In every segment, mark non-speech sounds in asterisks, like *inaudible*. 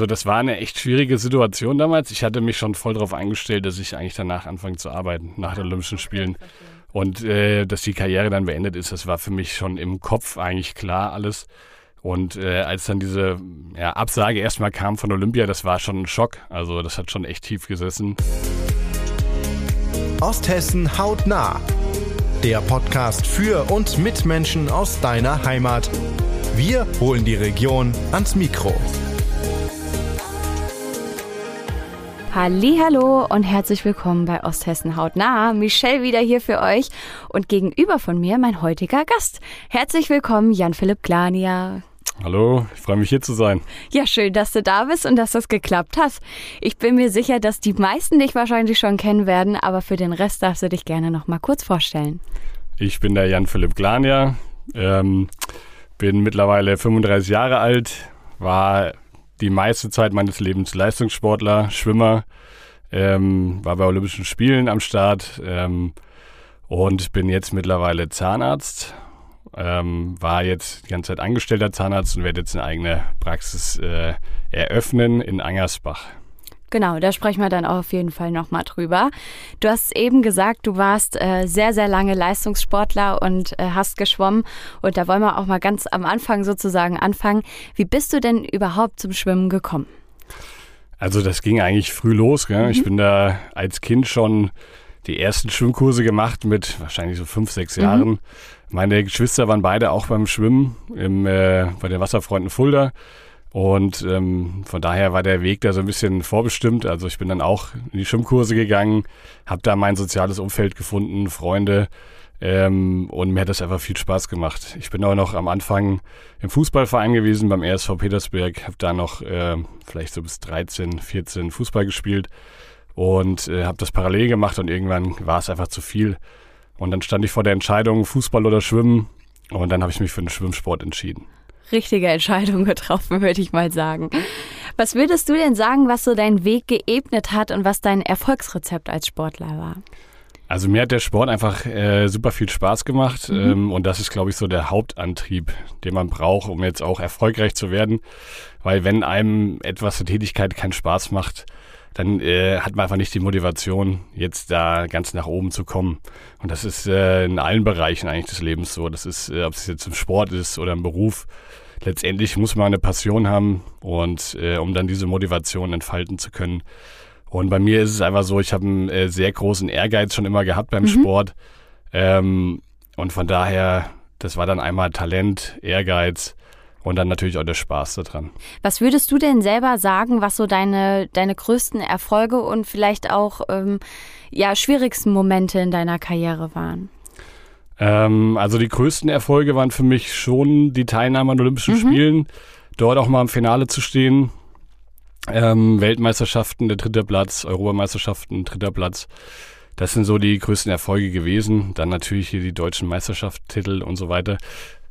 Also das war eine echt schwierige Situation damals. Ich hatte mich schon voll darauf eingestellt, dass ich eigentlich danach anfange zu arbeiten, nach den Olympischen Spielen. Und äh, dass die Karriere dann beendet ist, das war für mich schon im Kopf eigentlich klar alles. Und äh, als dann diese ja, Absage erstmal kam von Olympia, das war schon ein Schock. Also das hat schon echt tief gesessen. Osthessen hautnah. Der Podcast für und mit Menschen aus deiner Heimat. Wir holen die Region ans Mikro. Hallo und herzlich willkommen bei Osthessen hautnah. Michelle wieder hier für euch und gegenüber von mir mein heutiger Gast. Herzlich willkommen Jan-Philipp Glania. Hallo, ich freue mich hier zu sein. Ja, schön, dass du da bist und dass das geklappt hat. Ich bin mir sicher, dass die meisten dich wahrscheinlich schon kennen werden, aber für den Rest darfst du dich gerne noch mal kurz vorstellen. Ich bin der Jan-Philipp Glania, ähm, bin mittlerweile 35 Jahre alt, war die meiste Zeit meines Lebens Leistungssportler, Schwimmer, ähm, war bei Olympischen Spielen am Start ähm, und bin jetzt mittlerweile Zahnarzt. Ähm, war jetzt die ganze Zeit angestellter Zahnarzt und werde jetzt eine eigene Praxis äh, eröffnen in Angersbach. Genau, da sprechen wir dann auch auf jeden Fall nochmal drüber. Du hast eben gesagt, du warst äh, sehr, sehr lange Leistungssportler und äh, hast geschwommen. Und da wollen wir auch mal ganz am Anfang sozusagen anfangen. Wie bist du denn überhaupt zum Schwimmen gekommen? Also das ging eigentlich früh los. Mhm. Ich bin da als Kind schon die ersten Schwimmkurse gemacht mit wahrscheinlich so fünf, sechs mhm. Jahren. Meine Geschwister waren beide auch beim Schwimmen im, äh, bei den Wasserfreunden Fulda. Und ähm, von daher war der Weg da so ein bisschen vorbestimmt. Also ich bin dann auch in die Schwimmkurse gegangen, habe da mein soziales Umfeld gefunden, Freunde. Ähm, und mir hat das einfach viel Spaß gemacht. Ich bin auch noch am Anfang im Fußballverein gewesen beim RSV Petersberg, habe da noch äh, vielleicht so bis 13, 14 Fußball gespielt und äh, habe das parallel gemacht und irgendwann war es einfach zu viel. Und dann stand ich vor der Entscheidung, Fußball oder Schwimmen und dann habe ich mich für den Schwimmsport entschieden richtige Entscheidung getroffen, *laughs* würde ich mal sagen. Was würdest du denn sagen, was so deinen Weg geebnet hat und was dein Erfolgsrezept als Sportler war? Also mir hat der Sport einfach äh, super viel Spaß gemacht mhm. ähm, und das ist, glaube ich, so der Hauptantrieb, den man braucht, um jetzt auch erfolgreich zu werden. Weil wenn einem etwas der Tätigkeit keinen Spaß macht, dann äh, hat man einfach nicht die Motivation, jetzt da ganz nach oben zu kommen. Und das ist äh, in allen Bereichen eigentlich des Lebens so. Das ist, äh, ob es jetzt im Sport ist oder im Beruf. Letztendlich muss man eine Passion haben und äh, um dann diese Motivation entfalten zu können. Und bei mir ist es einfach so, ich habe einen äh, sehr großen Ehrgeiz schon immer gehabt beim mhm. Sport. Ähm, und von daher, das war dann einmal Talent, Ehrgeiz und dann natürlich auch der Spaß daran. Was würdest du denn selber sagen, was so deine, deine größten Erfolge und vielleicht auch ähm, ja, schwierigsten Momente in deiner Karriere waren? Ähm, also die größten Erfolge waren für mich schon die Teilnahme an Olympischen mhm. Spielen, dort auch mal im Finale zu stehen. Ähm, Weltmeisterschaften, der dritte Platz, Europameisterschaften, dritter Platz. Das sind so die größten Erfolge gewesen. Dann natürlich hier die deutschen Meisterschaftstitel und so weiter.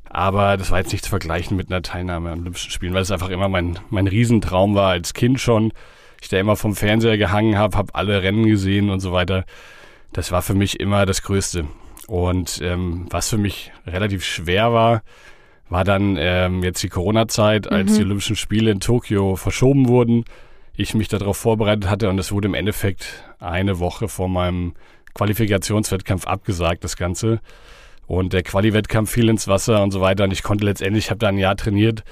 Aber das war jetzt nicht zu vergleichen mit einer Teilnahme an Olympischen Spielen, weil es einfach immer mein, mein Riesentraum war als Kind schon. Ich da immer vom Fernseher gehangen habe, habe alle Rennen gesehen und so weiter. Das war für mich immer das Größte. Und ähm, was für mich relativ schwer war, war dann ähm, jetzt die Corona-Zeit, als mhm. die Olympischen Spiele in Tokio verschoben wurden. Ich mich darauf vorbereitet hatte und es wurde im Endeffekt eine Woche vor meinem Qualifikationswettkampf abgesagt, das Ganze. Und der Quali-Wettkampf fiel ins Wasser und so weiter. Und ich konnte letztendlich, ich habe da ein Jahr trainiert,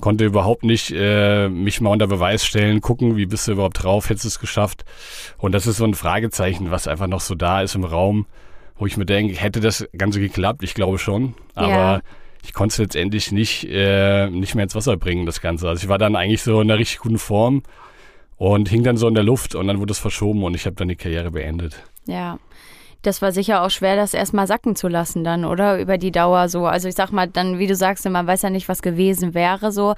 konnte überhaupt nicht äh, mich mal unter Beweis stellen, gucken, wie bist du überhaupt drauf, hättest du es geschafft. Und das ist so ein Fragezeichen, was einfach noch so da ist im Raum, wo ich mir denke, hätte das Ganze geklappt? Ich glaube schon. Aber ja. ich konnte es letztendlich nicht, äh, nicht mehr ins Wasser bringen, das Ganze. Also ich war dann eigentlich so in einer richtig guten Form und hing dann so in der Luft und dann wurde es verschoben und ich habe dann die Karriere beendet. Ja das war sicher auch schwer, das erstmal sacken zu lassen dann, oder? Über die Dauer so. Also ich sag mal, dann, wie du sagst, man weiß ja nicht, was gewesen wäre so.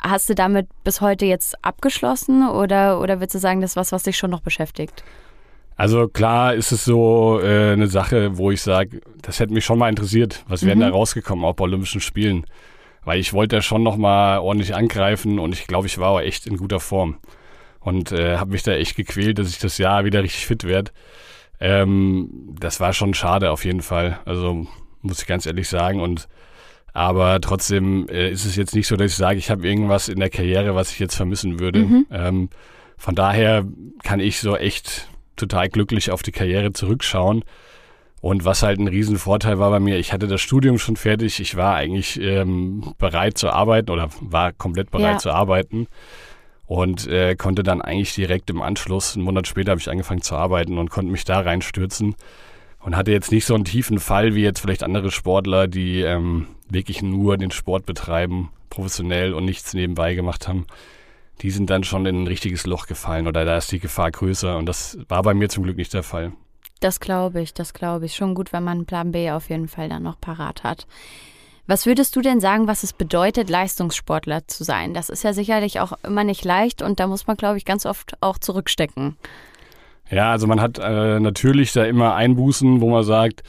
Hast du damit bis heute jetzt abgeschlossen oder, oder würdest du sagen, das ist was, was dich schon noch beschäftigt? Also klar ist es so äh, eine Sache, wo ich sage, das hätte mich schon mal interessiert. Was wäre mhm. da rausgekommen, auch bei Olympischen Spielen? Weil ich wollte ja schon noch mal ordentlich angreifen und ich glaube, ich war auch echt in guter Form. Und äh, habe mich da echt gequält, dass ich das Jahr wieder richtig fit werde. Ähm, das war schon schade auf jeden Fall. Also muss ich ganz ehrlich sagen. Und Aber trotzdem äh, ist es jetzt nicht so, dass ich sage, ich habe irgendwas in der Karriere, was ich jetzt vermissen würde. Mhm. Ähm, von daher kann ich so echt total glücklich auf die Karriere zurückschauen. Und was halt ein Riesenvorteil war bei mir, ich hatte das Studium schon fertig, ich war eigentlich ähm, bereit zu arbeiten oder war komplett bereit ja. zu arbeiten und äh, konnte dann eigentlich direkt im Anschluss, einen Monat später habe ich angefangen zu arbeiten und konnte mich da reinstürzen und hatte jetzt nicht so einen tiefen Fall wie jetzt vielleicht andere Sportler, die ähm, wirklich nur den Sport betreiben, professionell und nichts nebenbei gemacht haben. Die sind dann schon in ein richtiges Loch gefallen oder da ist die Gefahr größer und das war bei mir zum Glück nicht der Fall. Das glaube ich, das glaube ich. Schon gut, wenn man Plan B auf jeden Fall dann noch parat hat. Was würdest du denn sagen, was es bedeutet, Leistungssportler zu sein? Das ist ja sicherlich auch immer nicht leicht und da muss man, glaube ich, ganz oft auch zurückstecken. Ja, also man hat äh, natürlich da immer Einbußen, wo man sagt,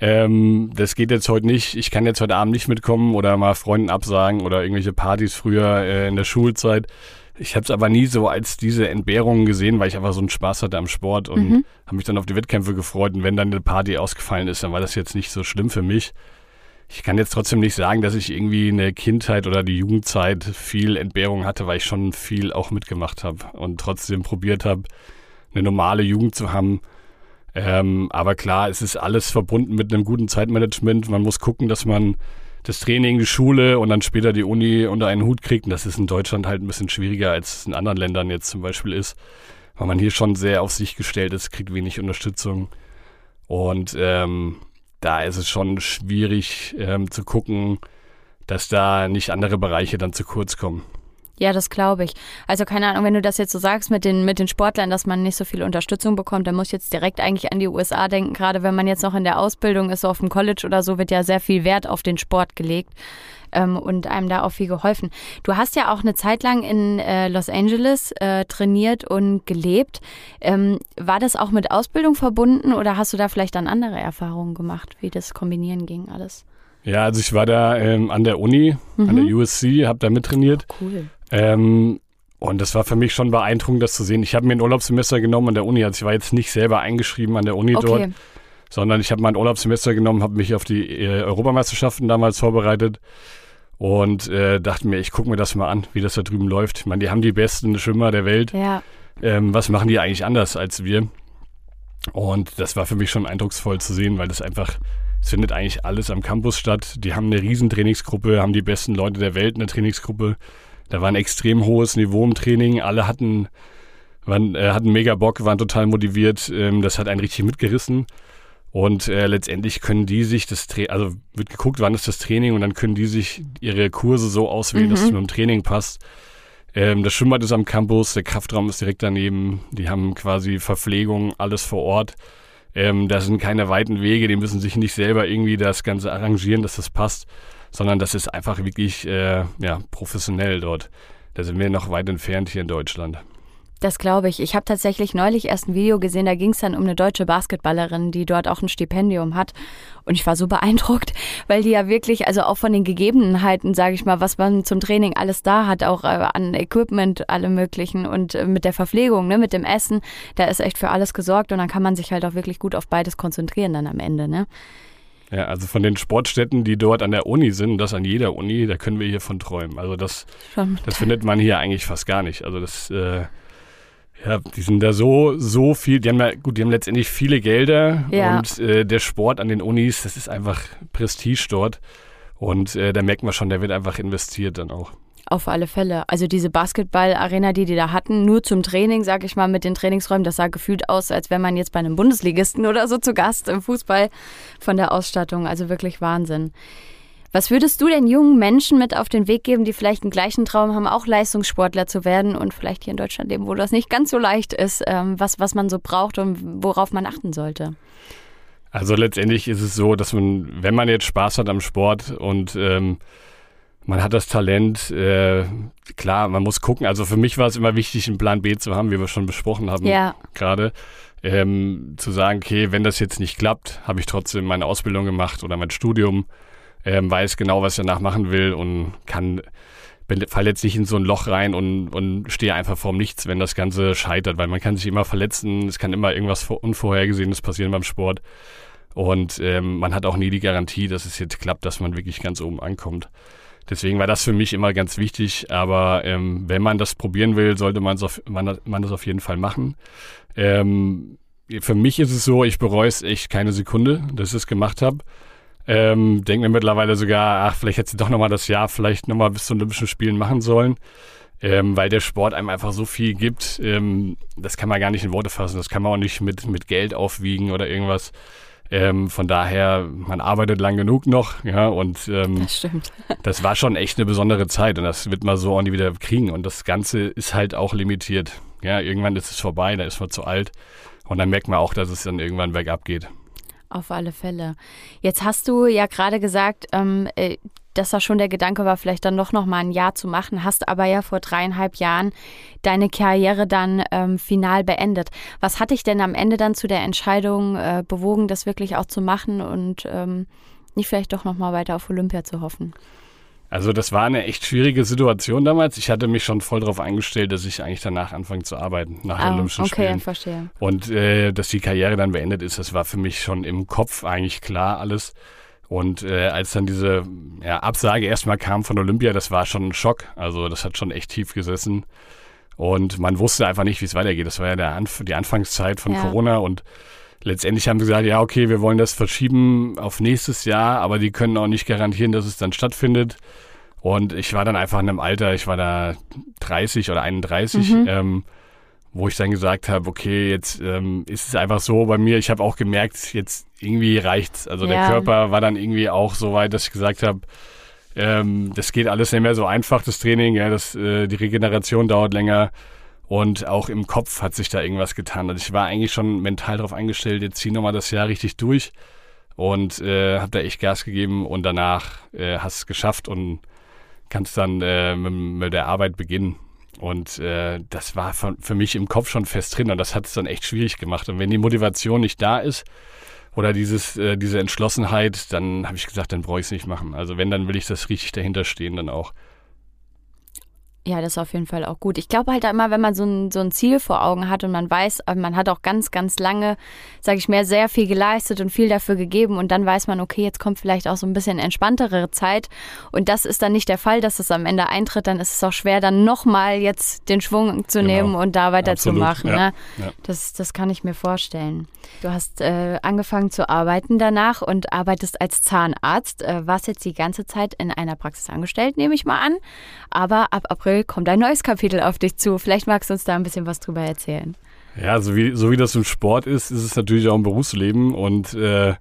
ähm, das geht jetzt heute nicht, ich kann jetzt heute Abend nicht mitkommen oder mal Freunden absagen oder irgendwelche Partys früher äh, in der Schulzeit. Ich habe es aber nie so als diese Entbehrungen gesehen, weil ich einfach so einen Spaß hatte am Sport und mhm. habe mich dann auf die Wettkämpfe gefreut. Und wenn dann eine Party ausgefallen ist, dann war das jetzt nicht so schlimm für mich. Ich kann jetzt trotzdem nicht sagen, dass ich irgendwie in der Kindheit oder die Jugendzeit viel Entbehrung hatte, weil ich schon viel auch mitgemacht habe und trotzdem probiert habe, eine normale Jugend zu haben. Ähm, aber klar, es ist alles verbunden mit einem guten Zeitmanagement. Man muss gucken, dass man das Training, die Schule und dann später die Uni unter einen Hut kriegt. Und das ist in Deutschland halt ein bisschen schwieriger, als es in anderen Ländern jetzt zum Beispiel ist, weil man hier schon sehr auf sich gestellt ist, kriegt wenig Unterstützung. Und ähm, da ist es schon schwierig ähm, zu gucken, dass da nicht andere Bereiche dann zu kurz kommen. Ja, das glaube ich. Also keine Ahnung, wenn du das jetzt so sagst mit den, mit den Sportlern, dass man nicht so viel Unterstützung bekommt, dann muss ich jetzt direkt eigentlich an die USA denken. Gerade wenn man jetzt noch in der Ausbildung ist, so auf dem College oder so, wird ja sehr viel Wert auf den Sport gelegt ähm, und einem da auch viel geholfen. Du hast ja auch eine Zeit lang in äh, Los Angeles äh, trainiert und gelebt. Ähm, war das auch mit Ausbildung verbunden oder hast du da vielleicht dann andere Erfahrungen gemacht, wie das kombinieren ging alles? Ja, also ich war da ähm, an der Uni, mhm. an der mhm. USC, habe da mittrainiert. Oh, cool. Ähm, und das war für mich schon beeindruckend, das zu sehen. Ich habe mir ein Urlaubssemester genommen an der Uni. Also ich war jetzt nicht selber eingeschrieben an der Uni okay. dort, sondern ich habe mein Urlaubssemester genommen, habe mich auf die äh, Europameisterschaften damals vorbereitet und äh, dachte mir, ich gucke mir das mal an, wie das da drüben läuft. Ich meine, die haben die besten Schwimmer der Welt. Ja. Ähm, was machen die eigentlich anders als wir? Und das war für mich schon eindrucksvoll zu sehen, weil das einfach, es findet eigentlich alles am Campus statt. Die haben eine riesen Trainingsgruppe, haben die besten Leute der Welt in der Trainingsgruppe. Da war ein extrem hohes Niveau im Training. Alle hatten, waren, äh, hatten mega Bock, waren total motiviert. Ähm, das hat einen richtig mitgerissen. Und äh, letztendlich können die sich das Training, also wird geguckt, wann ist das Training und dann können die sich ihre Kurse so auswählen, mhm. dass es mit dem Training passt. Ähm, das Schwimmbad ist am Campus, der Kraftraum ist direkt daneben. Die haben quasi Verpflegung, alles vor Ort. Ähm, da sind keine weiten Wege, die müssen sich nicht selber irgendwie das Ganze arrangieren, dass das passt, sondern das ist einfach wirklich äh, ja, professionell dort. Da sind wir noch weit entfernt hier in Deutschland. Das glaube ich. Ich habe tatsächlich neulich erst ein Video gesehen, da ging es dann um eine deutsche Basketballerin, die dort auch ein Stipendium hat. Und ich war so *laughs* beeindruckt, weil die ja wirklich, also auch von den Gegebenheiten, sage ich mal, was man zum Training alles da hat, auch äh, an Equipment, alle möglichen und äh, mit der Verpflegung, ne, mit dem Essen, da ist echt für alles gesorgt und dann kann man sich halt auch wirklich gut auf beides konzentrieren dann am Ende, ne? Ja, also von den Sportstätten, die dort an der Uni sind, das an jeder Uni, da können wir hier von träumen. Also das, das findet man hier eigentlich fast gar nicht. Also das, äh, ja, die sind da so, so viel, die haben ja, gut, die haben letztendlich viele Gelder ja. und äh, der Sport an den Unis, das ist einfach Prestige dort. Und äh, da merkt man schon, der wird einfach investiert dann auch. Auf alle Fälle. Also diese Basketball-Arena, die die da hatten, nur zum Training, sag ich mal, mit den Trainingsräumen, das sah gefühlt aus, als wäre man jetzt bei einem Bundesligisten oder so zu Gast im Fußball von der Ausstattung. Also wirklich Wahnsinn. Was würdest du den jungen Menschen mit auf den Weg geben, die vielleicht einen gleichen Traum haben, auch Leistungssportler zu werden und vielleicht hier in Deutschland leben, wo das nicht ganz so leicht ist, ähm, was, was man so braucht und worauf man achten sollte? Also letztendlich ist es so, dass man, wenn man jetzt Spaß hat am Sport und ähm, man hat das Talent, äh, klar, man muss gucken. Also für mich war es immer wichtig, einen Plan B zu haben, wie wir schon besprochen haben ja. gerade. Ähm, zu sagen, okay, wenn das jetzt nicht klappt, habe ich trotzdem meine Ausbildung gemacht oder mein Studium, ähm, weiß genau, was ich danach machen will und kann fall jetzt nicht in so ein Loch rein und, und stehe einfach vorm Nichts, wenn das Ganze scheitert, weil man kann sich immer verletzen, es kann immer irgendwas Unvorhergesehenes passieren beim Sport. Und ähm, man hat auch nie die Garantie, dass es jetzt klappt, dass man wirklich ganz oben ankommt. Deswegen war das für mich immer ganz wichtig. Aber ähm, wenn man das probieren will, sollte man, auf, man, man das auf jeden Fall machen. Ähm, für mich ist es so, ich bereue es echt keine Sekunde, dass ich es gemacht habe. Ähm, denke mir mittlerweile sogar, ach, vielleicht hätte sie doch nochmal das Jahr vielleicht nochmal bis zu Olympischen Spielen machen sollen. Ähm, weil der Sport einem einfach so viel gibt, ähm, das kann man gar nicht in Worte fassen, das kann man auch nicht mit, mit Geld aufwiegen oder irgendwas. Ähm, von daher, man arbeitet lang genug noch, ja, und ähm, das stimmt. *laughs* das war schon echt eine besondere Zeit und das wird man so auch nie wieder kriegen. Und das Ganze ist halt auch limitiert. Ja, irgendwann ist es vorbei, da ist man zu alt. Und dann merkt man auch, dass es dann irgendwann bergab geht. Auf alle Fälle. Jetzt hast du ja gerade gesagt, ähm, äh, dass da schon der Gedanke war, vielleicht dann doch noch mal ein Jahr zu machen, hast aber ja vor dreieinhalb Jahren deine Karriere dann ähm, final beendet. Was hat dich denn am Ende dann zu der Entscheidung äh, bewogen, das wirklich auch zu machen und ähm, nicht vielleicht doch noch mal weiter auf Olympia zu hoffen? Also das war eine echt schwierige Situation damals. Ich hatte mich schon voll darauf eingestellt, dass ich eigentlich danach anfange zu arbeiten, nach ah, Olympischen okay, Spielen. verstehe. Und äh, dass die Karriere dann beendet ist, das war für mich schon im Kopf eigentlich klar alles. Und äh, als dann diese ja, Absage erstmal kam von Olympia, das war schon ein Schock. Also das hat schon echt tief gesessen. Und man wusste einfach nicht, wie es weitergeht. Das war ja der Anf die Anfangszeit von Ja. Corona und letztendlich haben sie gesagt, ja, okay, wir wollen das verschieben auf nächstes Jahr, aber die können auch nicht garantieren, dass es dann stattfindet. Und ich war dann einfach in einem Alter, ich war da 30 oder 31, Mhm. ähm, wo ich dann gesagt habe, okay, jetzt ähm, ist es einfach so bei mir, ich habe auch gemerkt, jetzt irgendwie reicht's. Also der Ja. Körper war dann irgendwie auch so weit, dass ich gesagt habe, ähm, das geht alles nicht mehr so einfach, das Training, ja, das, äh, die Regeneration dauert länger. Und auch im Kopf hat sich da irgendwas getan. Also ich war eigentlich schon mental darauf eingestellt, jetzt zieh nochmal das Jahr richtig durch und äh, habe da echt Gas gegeben und danach äh, hast es geschafft und kannst dann äh, mit, mit der Arbeit beginnen. Und äh, das war von, für mich im Kopf schon fest drin und das hat es dann echt schwierig gemacht. Und wenn die Motivation nicht da ist oder dieses, äh, diese Entschlossenheit, dann habe ich gesagt, dann brauche ich es nicht machen. Also wenn, dann will ich das richtig dahinter stehen dann auch. Ja, das ist auf jeden Fall auch gut. Ich glaube halt immer, wenn man so ein, so ein Ziel vor Augen hat und man weiß, äh, man hat auch ganz, ganz lange, sage ich mir, sehr viel geleistet und viel dafür gegeben und dann weiß man, okay, jetzt kommt vielleicht auch so ein bisschen entspanntere Zeit und das ist dann nicht der Fall, dass es am Ende eintritt, dann ist es auch schwer, dann nochmal jetzt den Schwung zu Genau. nehmen und da weiterzumachen. Ja, Ne? ja. Das, das kann ich mir vorstellen. Du hast äh, angefangen zu arbeiten danach und arbeitest als Zahnarzt, äh, warst jetzt die ganze Zeit in einer Praxis angestellt, nehme ich mal an. Aber ab April kommt ein neues Kapitel auf dich zu. Vielleicht magst du uns da ein bisschen was drüber erzählen. Ja, so wie, so wie das im Sport ist, ist es natürlich auch im Berufsleben und äh,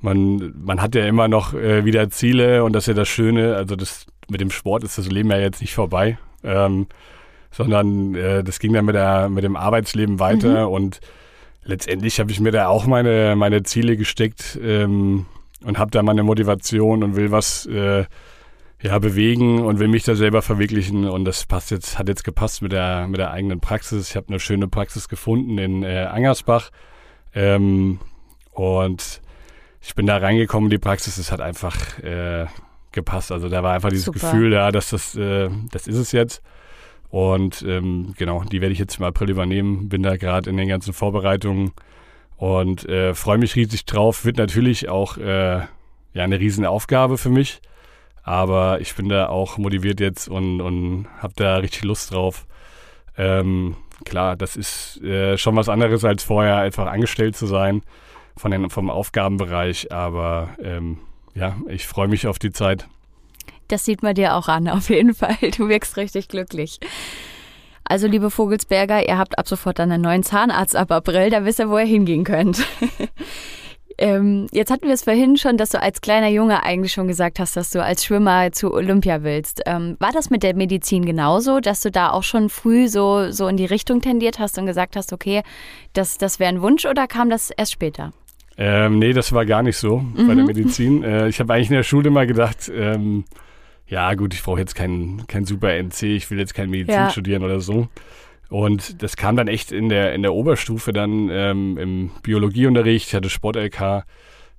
man, man hat ja immer noch äh, wieder Ziele und das ist ja das Schöne. Also das mit dem Sport ist das Leben ja jetzt nicht vorbei, ähm, sondern äh, das ging dann mit, der, mit dem Arbeitsleben weiter und letztendlich habe ich mir da auch meine, meine Ziele gesteckt ähm, und habe da meine Motivation und will was äh, ja, bewegen und will mich da selber verwirklichen und das passt jetzt, hat jetzt gepasst mit der, mit der eigenen Praxis. Ich habe eine schöne Praxis gefunden in äh, Angersbach ähm, und ich bin da reingekommen in die Praxis, es hat einfach äh, gepasst. Also da war einfach dieses Super. Gefühl da, dass das, äh, das ist es jetzt. Und ähm, genau, die werde ich jetzt im April übernehmen. Bin da gerade in den ganzen Vorbereitungen und äh, freue mich riesig drauf. Wird natürlich auch äh, ja eine riesen Aufgabe für mich. Aber ich bin da auch motiviert jetzt und, und habe da richtig Lust drauf. Ähm, klar, das ist äh, schon was anderes als vorher einfach angestellt zu sein von den, vom Aufgabenbereich. Aber ähm, ja, ich freue mich auf die Zeit. Das sieht man dir auch an, *laughs* auf jeden Fall. Du wirkst richtig glücklich. Also, liebe Vogelsberger, ihr habt ab sofort dann einen neuen Zahnarzt ab April, da wisst ihr, wo ihr hingehen könnt. *laughs* ähm, jetzt hatten wir es vorhin schon, dass du als kleiner Junge eigentlich schon gesagt hast, dass du als Schwimmer zu Olympia willst. Ähm, war das mit der Medizin genauso, dass du da auch schon früh so, so in die Richtung tendiert hast und gesagt hast, okay, das, das wäre ein Wunsch oder kam das erst später? Ähm, nee, das war gar nicht so bei der Medizin. Äh, ich habe eigentlich in der Schule immer gedacht, ähm, ja gut, ich brauche jetzt kein, kein super NC, ich will jetzt keine Medizin Ja. studieren oder so. Und das kam dann echt in der, in der Oberstufe dann ähm, im Biologieunterricht, ich hatte Sport-LK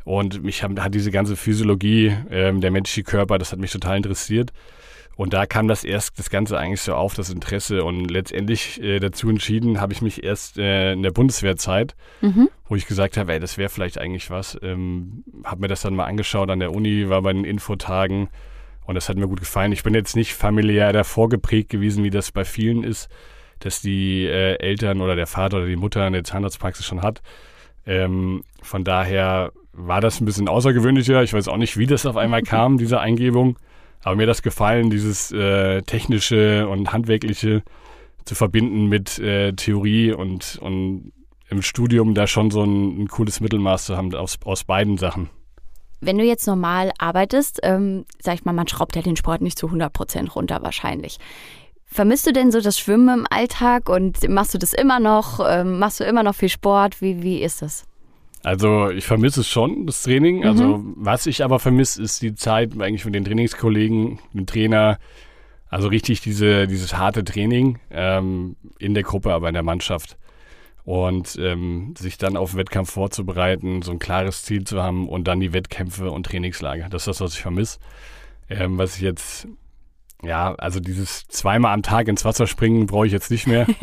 und mich haben, hat diese ganze Physiologie, ähm, der menschliche Körper, das hat mich total interessiert. Und da kam das erst das Ganze eigentlich so auf, das Interesse. Und letztendlich äh, dazu entschieden habe ich mich erst äh, in der Bundeswehrzeit, mhm. wo ich gesagt habe, ey, das wäre vielleicht eigentlich was. Ähm, habe mir das dann mal angeschaut an der Uni, war bei den Infotagen und das hat mir gut gefallen. Ich bin jetzt nicht familiär davor geprägt gewesen, wie das bei vielen ist, dass die äh, Eltern oder der Vater oder die Mutter eine Zahnarztpraxis schon hat. Ähm, von daher war das ein bisschen außergewöhnlicher. Ich weiß auch nicht, wie das auf einmal *laughs* kam, diese Eingebung. Aber mir hat das gefallen, dieses äh, technische und handwerkliche zu verbinden mit äh, Theorie und, und im Studium da schon so ein, ein cooles Mittelmaß zu haben aus, aus beiden Sachen. Wenn du jetzt normal arbeitest, ähm, sag ich mal, man schraubt ja den Sport nicht zu 100 Prozent runter wahrscheinlich. Vermisst du denn so das Schwimmen im Alltag und machst du das immer noch? Ähm, machst du immer noch viel Sport? Wie, wie ist das? Also ich vermisse es schon, das Training. Mhm. Also was ich aber vermisse, ist die Zeit eigentlich mit den Trainingskollegen, dem Trainer. Also richtig diese, dieses harte Training ähm, in der Gruppe, aber in der Mannschaft. Und ähm, sich dann auf den Wettkampf vorzubereiten, so ein klares Ziel zu haben und dann die Wettkämpfe und Trainingslager. Das ist das, was ich vermisse. Ähm, was ich jetzt, ja, also dieses zweimal am Tag ins Wasser springen brauche ich jetzt nicht mehr. *laughs*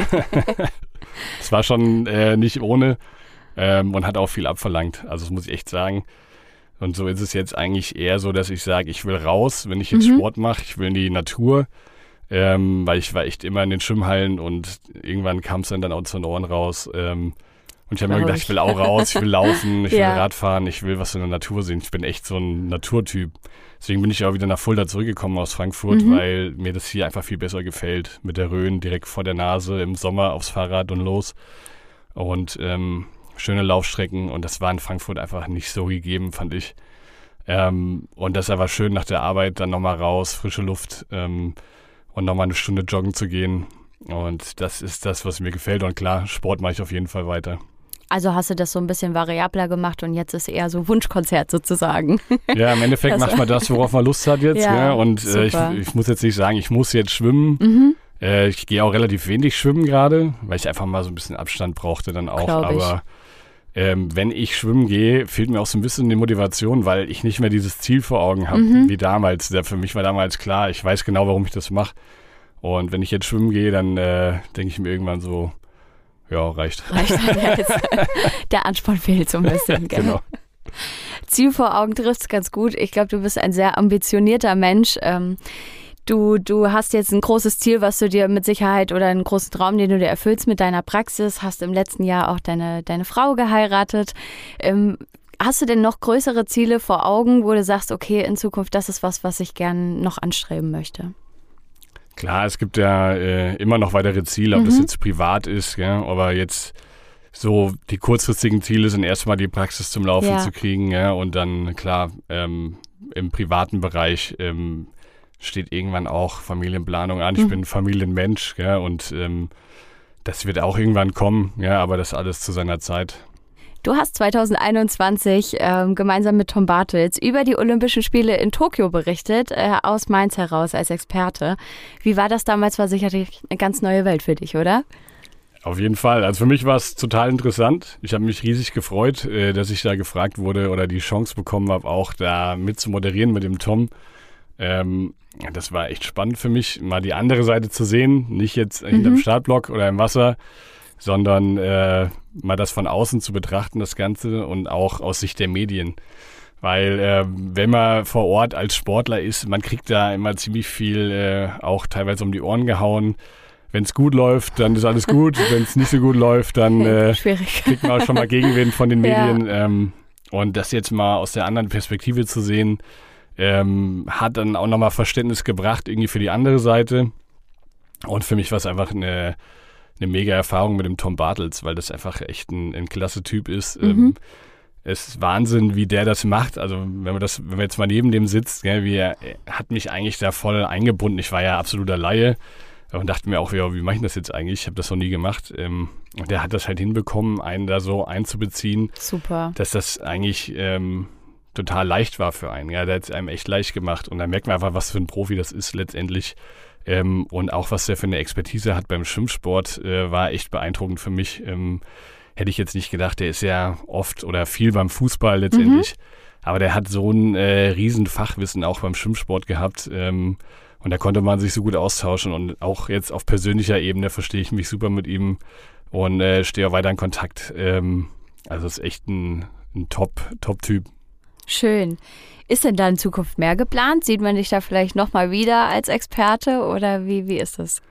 Es war schon äh, nicht ohne ähm, und hat auch viel abverlangt. Also das muss ich echt sagen. Und so ist es jetzt eigentlich eher so, dass ich sage, ich will raus, wenn ich jetzt mhm. Sport mache, ich will in die Natur, ähm, weil ich war echt immer in den Schwimmhallen und irgendwann kam es dann, dann auch zu den Ohren raus. Ähm, und ich habe mir gedacht, ich will auch raus, ich will laufen, ich *laughs* ja. will Radfahren, ich will was in der Natur sehen. Ich bin echt so ein Naturtyp. Deswegen bin ich auch wieder nach Fulda zurückgekommen aus Frankfurt, mhm. weil mir das hier einfach viel besser gefällt. Mit der Rhön direkt vor der Nase im Sommer aufs Fahrrad und los. Und ähm, schöne Laufstrecken und das war in Frankfurt einfach nicht so gegeben, fand ich. Ähm, und das war schön nach der Arbeit dann nochmal raus, frische Luft ähm, und nochmal eine Stunde joggen zu gehen. Und das ist das, was mir gefällt. Und klar, Sport mache ich auf jeden Fall weiter. Also hast du das so ein bisschen variabler gemacht und jetzt ist eher so Wunschkonzert sozusagen. *laughs* Ja, im Endeffekt macht man das, worauf man Lust hat jetzt. Ja, ja. Und äh, ich, ich, muss jetzt nicht sagen, ich muss jetzt schwimmen. Mhm. Äh, ich gehe auch relativ wenig schwimmen gerade, weil ich einfach mal so ein bisschen Abstand brauchte dann auch. Aber ähm, wenn ich schwimmen gehe, fehlt mir auch so ein bisschen die Motivation, weil ich nicht mehr dieses Ziel vor Augen habe, mhm. wie damals. Der, für mich war damals klar, ich weiß genau, warum ich das mache. Und wenn ich jetzt schwimmen gehe, dann äh, denke ich mir irgendwann so, ja, reicht. Reicht halt *laughs* jetzt. Der Ansporn fehlt so ein bisschen, gell? genau. Ziel vor Augen trifft es ganz gut. Ich glaube, du bist ein sehr ambitionierter Mensch. Ähm, Du, du hast jetzt ein großes Ziel, was du dir mit Sicherheit oder einen großen Traum, den du dir erfüllst mit deiner Praxis, hast im letzten Jahr auch deine, deine Frau geheiratet. Ähm, hast du denn noch größere Ziele vor Augen, wo du sagst, okay, in Zukunft, das ist was, was ich gern noch anstreben möchte? Klar, es gibt ja äh, immer noch weitere Ziele, ob mhm. das jetzt privat ist, ja, aber jetzt so die kurzfristigen Ziele sind erstmal die Praxis zum Laufen ja. zu kriegen, ja, und dann klar ähm, im privaten Bereich ähm, steht irgendwann auch Familienplanung an. Ich mhm. bin Familienmensch, ja, und ähm, das wird auch irgendwann kommen, ja, aber das alles zu seiner Zeit. Du hast 2021 ähm, gemeinsam mit Tom Bartels über die Olympischen Spiele in Tokio berichtet, äh, aus Mainz heraus als Experte. Wie war das damals? War sicherlich eine ganz neue Welt für dich, oder? Auf jeden Fall. Also für mich war es total interessant. Ich habe mich riesig gefreut, äh, dass ich da gefragt wurde oder die Chance bekommen habe, auch da mit zu moderieren mit dem Tom. Ähm, das war echt spannend für mich, mal die andere Seite zu sehen. Nicht jetzt mhm. hinterm Startblock oder im Wasser, sondern äh, mal das von außen zu betrachten, das Ganze und auch aus Sicht der Medien. Weil äh, wenn man vor Ort als Sportler ist, man kriegt da immer ziemlich viel äh, auch teilweise um die Ohren gehauen. Wenn es gut läuft, dann ist alles gut. *laughs* Wenn es nicht so gut läuft, dann *laughs* äh, kriegt man auch schon mal Gegenwind von den *laughs* Medien. Ja. Ähm, und das jetzt mal aus der anderen Perspektive zu sehen, ähm, hat dann auch nochmal Verständnis gebracht, irgendwie für die andere Seite. Und für mich war es einfach eine, eine mega Erfahrung mit dem Tom Bartels, weil das einfach echt ein, ein klasse Typ ist. Mhm. Ähm, es ist Wahnsinn, wie der das macht. Also wenn man das, wenn man jetzt mal neben dem sitzt, gell, wie er, er, hat mich eigentlich da voll eingebunden. Ich war ja absoluter Laie und dachte mir auch, ja, wie mache ich das jetzt eigentlich? Ich habe das noch nie gemacht. Ähm, und der hat das halt hinbekommen, einen da so einzubeziehen. Super. Dass das eigentlich ähm, total leicht war für einen. Ja, der hat es einem echt leicht gemacht. Und dann merkt man einfach, was für ein Profi das ist letztendlich. Ähm, und auch was der für eine Expertise hat beim Schwimmsport, äh, war echt beeindruckend für mich. Ähm, hätte ich jetzt nicht gedacht, der ist ja oft oder viel beim Fußball letztendlich. Mhm. Aber der hat so ein äh, riesen Fachwissen auch beim Schwimmsport gehabt. Ähm, Und da konnte man sich so gut austauschen und auch jetzt auf persönlicher Ebene verstehe ich mich super mit ihm und äh, stehe auch weiter in Kontakt. Ähm, also ist echt ein, ein Top, Top-Typ. Schön. Ist denn da in Zukunft mehr geplant? Sieht man dich da vielleicht nochmal wieder als Experte oder wie, wie ist das?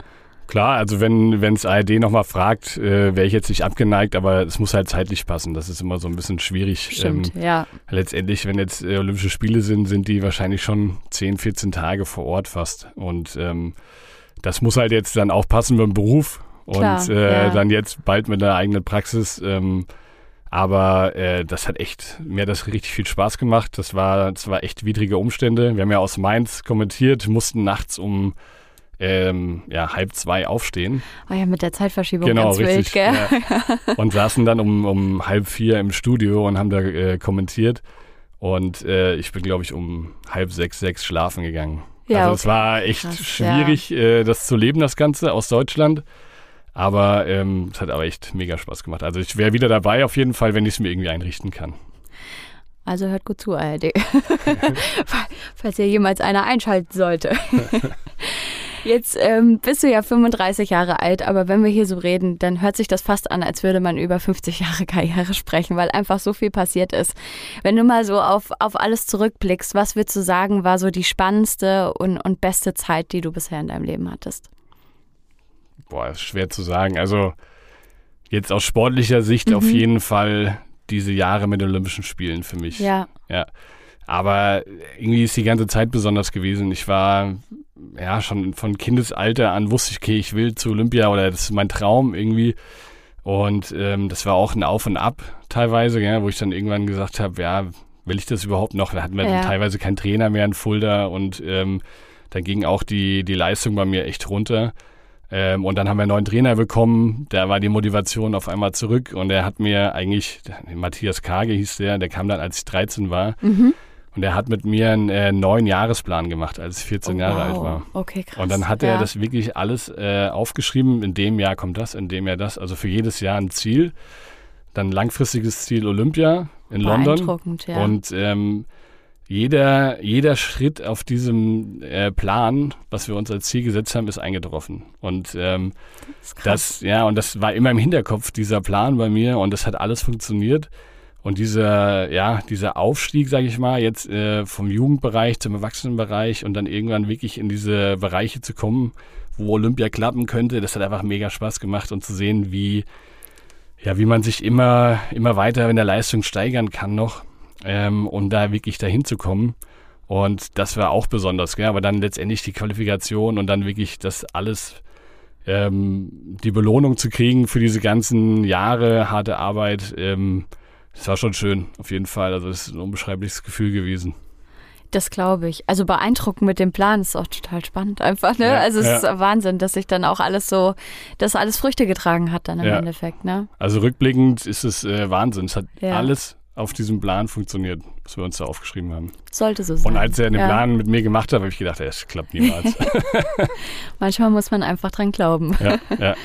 Klar, also wenn es ARD nochmal fragt, äh, wäre ich jetzt nicht abgeneigt, aber es muss halt zeitlich passen. Das ist immer so ein bisschen schwierig. Stimmt, ähm, ja. Letztendlich, wenn jetzt äh, Olympische Spiele sind, sind die wahrscheinlich schon 10, 14 Tage vor Ort fast. Und ähm, das muss halt jetzt dann auch passen mit dem Beruf. Klar, und äh, ja. dann jetzt bald mit der eigenen Praxis. Ähm, aber äh, das hat echt, mir hat das richtig viel Spaß gemacht. Das war, das war echt widrige Umstände. Wir haben ja aus Mainz kommentiert, mussten nachts um ähm, ja, halb zwei aufstehen. Oh ja, mit der Zeitverschiebung genau, ganz richtig, wild, gell? Ja. Und saßen dann um, um halb vier im Studio und haben da äh, kommentiert. Und äh, ich bin, glaube ich, um halb sechs, sechs schlafen gegangen. Ja, also okay. es war echt Krass, schwierig, ja. äh, das zu leben, das Ganze aus Deutschland. Aber ähm, es hat aber echt mega Spaß gemacht. Also ich wäre wieder dabei auf jeden Fall, wenn ich es mir irgendwie einrichten kann. Also hört gut zu, ARD. *laughs* Falls ihr jemals einer einschalten sollte. *laughs* Jetzt ähm, bist du ja 35 Jahre alt, aber wenn wir hier so reden, dann hört sich das fast an, als würde man über 50 Jahre Karriere sprechen, weil einfach so viel passiert ist. Wenn du mal so auf, auf alles zurückblickst, was würdest du sagen, war so die spannendste und, und beste Zeit, die du bisher in deinem Leben hattest? Boah, ist schwer zu sagen. Also jetzt aus sportlicher Sicht mhm. auf jeden Fall diese Jahre mit den Olympischen Spielen für mich. Ja. Ja. Aber irgendwie ist die ganze Zeit besonders gewesen. Ich war ja schon von Kindesalter an wusste ich, okay, ich will zu Olympia oder das ist mein Traum irgendwie. Und ähm, das war auch ein Auf und Ab teilweise, ja, wo ich dann irgendwann gesagt habe, ja, will ich das überhaupt noch? Da hatten wir ja. teilweise keinen Trainer mehr in Fulda und ähm, da ging auch die, die Leistung bei mir echt runter. Ähm, und dann haben wir einen neuen Trainer bekommen, da war die Motivation auf einmal zurück und er hat mir eigentlich, Matthias Kage hieß der, der kam dann, als ich 13 war. Mhm. Und er hat mit mir einen äh, neuen Jahresplan gemacht, als ich 14 oh, Jahre wow. alt war. Okay, krass. Und dann hat er das wirklich alles äh, aufgeschrieben. In dem Jahr kommt das, in dem Jahr das. Also für jedes Jahr ein Ziel. Dann langfristiges Ziel Olympia in London. Ja. Und ähm, jeder, jeder Schritt auf diesem äh, Plan, was wir uns als Ziel gesetzt haben, ist eingetroffen. Und ähm, das, das, ja, und das war immer im Hinterkopf, dieser Plan bei mir, und das hat alles funktioniert. Und dieser, ja, dieser Aufstieg, sage ich mal, jetzt äh, vom Jugendbereich zum Erwachsenenbereich und dann irgendwann wirklich in diese Bereiche zu kommen, wo Olympia klappen könnte, das hat einfach mega Spaß gemacht und zu sehen, wie, ja, wie man sich immer, immer weiter in der Leistung steigern kann noch ähm, um da wirklich dahin zu kommen. Und das war auch besonders, gell? aber dann letztendlich die Qualifikation und dann wirklich das alles, ähm, die Belohnung zu kriegen für diese ganzen Jahre harte Arbeit, ähm, das war schon schön, auf jeden Fall. Also das ist ein unbeschreibliches Gefühl gewesen. Das glaube ich. Also beeindruckend mit dem Plan ist auch total spannend einfach, ne? Ja, also es ja. ist Wahnsinn, dass sich dann auch alles so, dass alles Früchte getragen hat dann im ja. Endeffekt, ne? Also rückblickend ist es äh, Wahnsinn. Es hat alles auf diesem Plan funktioniert, was wir uns da aufgeschrieben haben. Sollte so sein. Und als er den ja. Plan mit mir gemacht hat, habe ich gedacht, es klappt niemals. *laughs* Manchmal muss man einfach dran glauben. Ja, ja.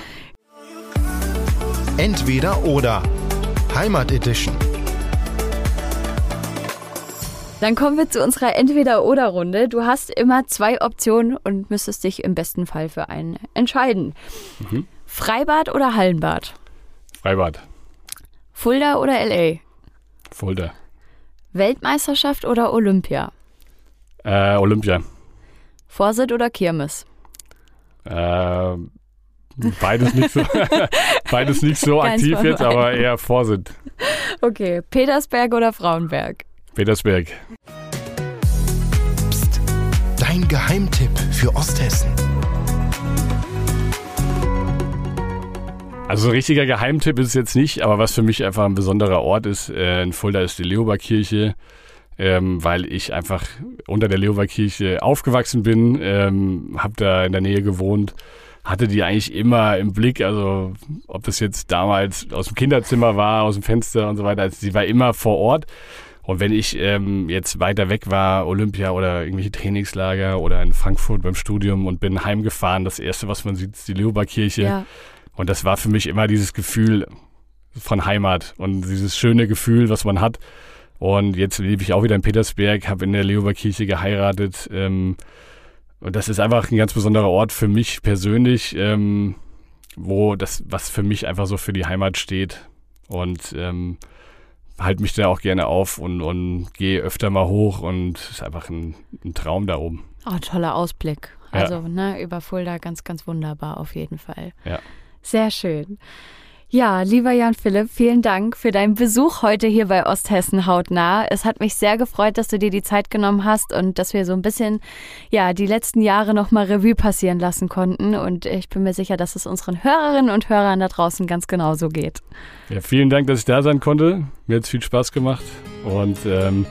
Entweder oder. Heimat Edition. Dann kommen wir zu unserer Entweder-Oder-Runde. Du hast immer zwei Optionen und müsstest dich im besten Fall für einen entscheiden. Mhm. Freibad oder Hallenbad? Freibad. Fulda oder LA? Fulda. Weltmeisterschaft oder Olympia? Äh, Olympia. Vorsit oder Kirmes? Äh, beides nicht so, *laughs* beides nicht so aktiv jetzt, aber eher Vorsit. Okay, Petersberg oder Frauenberg? Petersberg. Psst, dein Geheimtipp für Osthessen. Also ein richtiger Geheimtipp ist es jetzt nicht, aber was für mich einfach ein besonderer Ort ist, äh, in Fulda ist die Leoberkirche, ähm, weil ich einfach unter der Leoberkirche aufgewachsen bin, ähm, habe da in der Nähe gewohnt, hatte die eigentlich immer im Blick, also ob das jetzt damals aus dem Kinderzimmer war, aus dem Fenster und so weiter, also sie war immer vor Ort. Und wenn ich ähm, jetzt weiter weg war, Olympia oder irgendwelche Trainingslager oder in Frankfurt beim Studium und bin heimgefahren, das erste, was man sieht, ist die Leoberkirche. Ja. Und das war für mich immer dieses Gefühl von Heimat und dieses schöne Gefühl, was man hat. Und jetzt lebe ich auch wieder in Petersberg, habe in der Leoberkirche geheiratet. Ähm, Und das ist einfach ein ganz besonderer Ort für mich persönlich, ähm, wo das, was für mich einfach so für die Heimat steht. Und ähm, halte mich da auch gerne auf und, und gehe öfter mal hoch und es ist einfach ein, ein Traum da oben. Oh, toller Ausblick. Also, ja. ne, über Fulda ganz, ganz wunderbar auf jeden Fall. Ja. Sehr schön. Ja, lieber Jan Philipp, vielen Dank für deinen Besuch heute hier bei Osthessen hautnah. Es hat mich sehr gefreut, dass du dir die Zeit genommen hast und dass wir so ein bisschen ja, die letzten Jahre nochmal Revue passieren lassen konnten und ich bin mir sicher, dass es unseren Hörerinnen und Hörern da draußen ganz genauso geht. Ja, vielen Dank, dass ich da sein konnte. Mir hat es viel Spaß gemacht und ähm,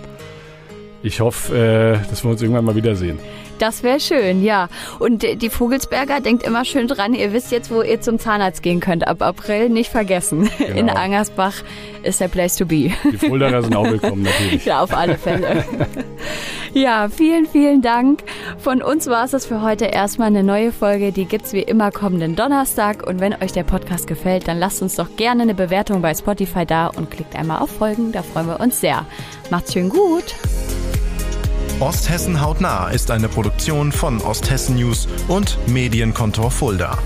ich hoffe, äh, dass wir uns irgendwann mal wiedersehen. Das wäre schön, ja. Und die Vogelsberger denkt immer schön dran, ihr wisst jetzt, wo ihr zum Zahnarzt gehen könnt. Ab April nicht vergessen. Genau. In Angersbach ist der Place to be. Die Fuldaer sind auch willkommen natürlich. Ja, auf alle Fälle. ja, vielen, vielen Dank. Von uns war es das für heute erstmal eine neue Folge. Die gibt es wie immer kommenden Donnerstag. Und wenn euch der Podcast gefällt, dann lasst uns doch gerne eine Bewertung bei Spotify da und klickt einmal auf Folgen. Da freuen wir uns sehr. Macht's schön gut. Osthessen hautnah ist eine Produktion von Osthessen News und Medienkontor Fulda.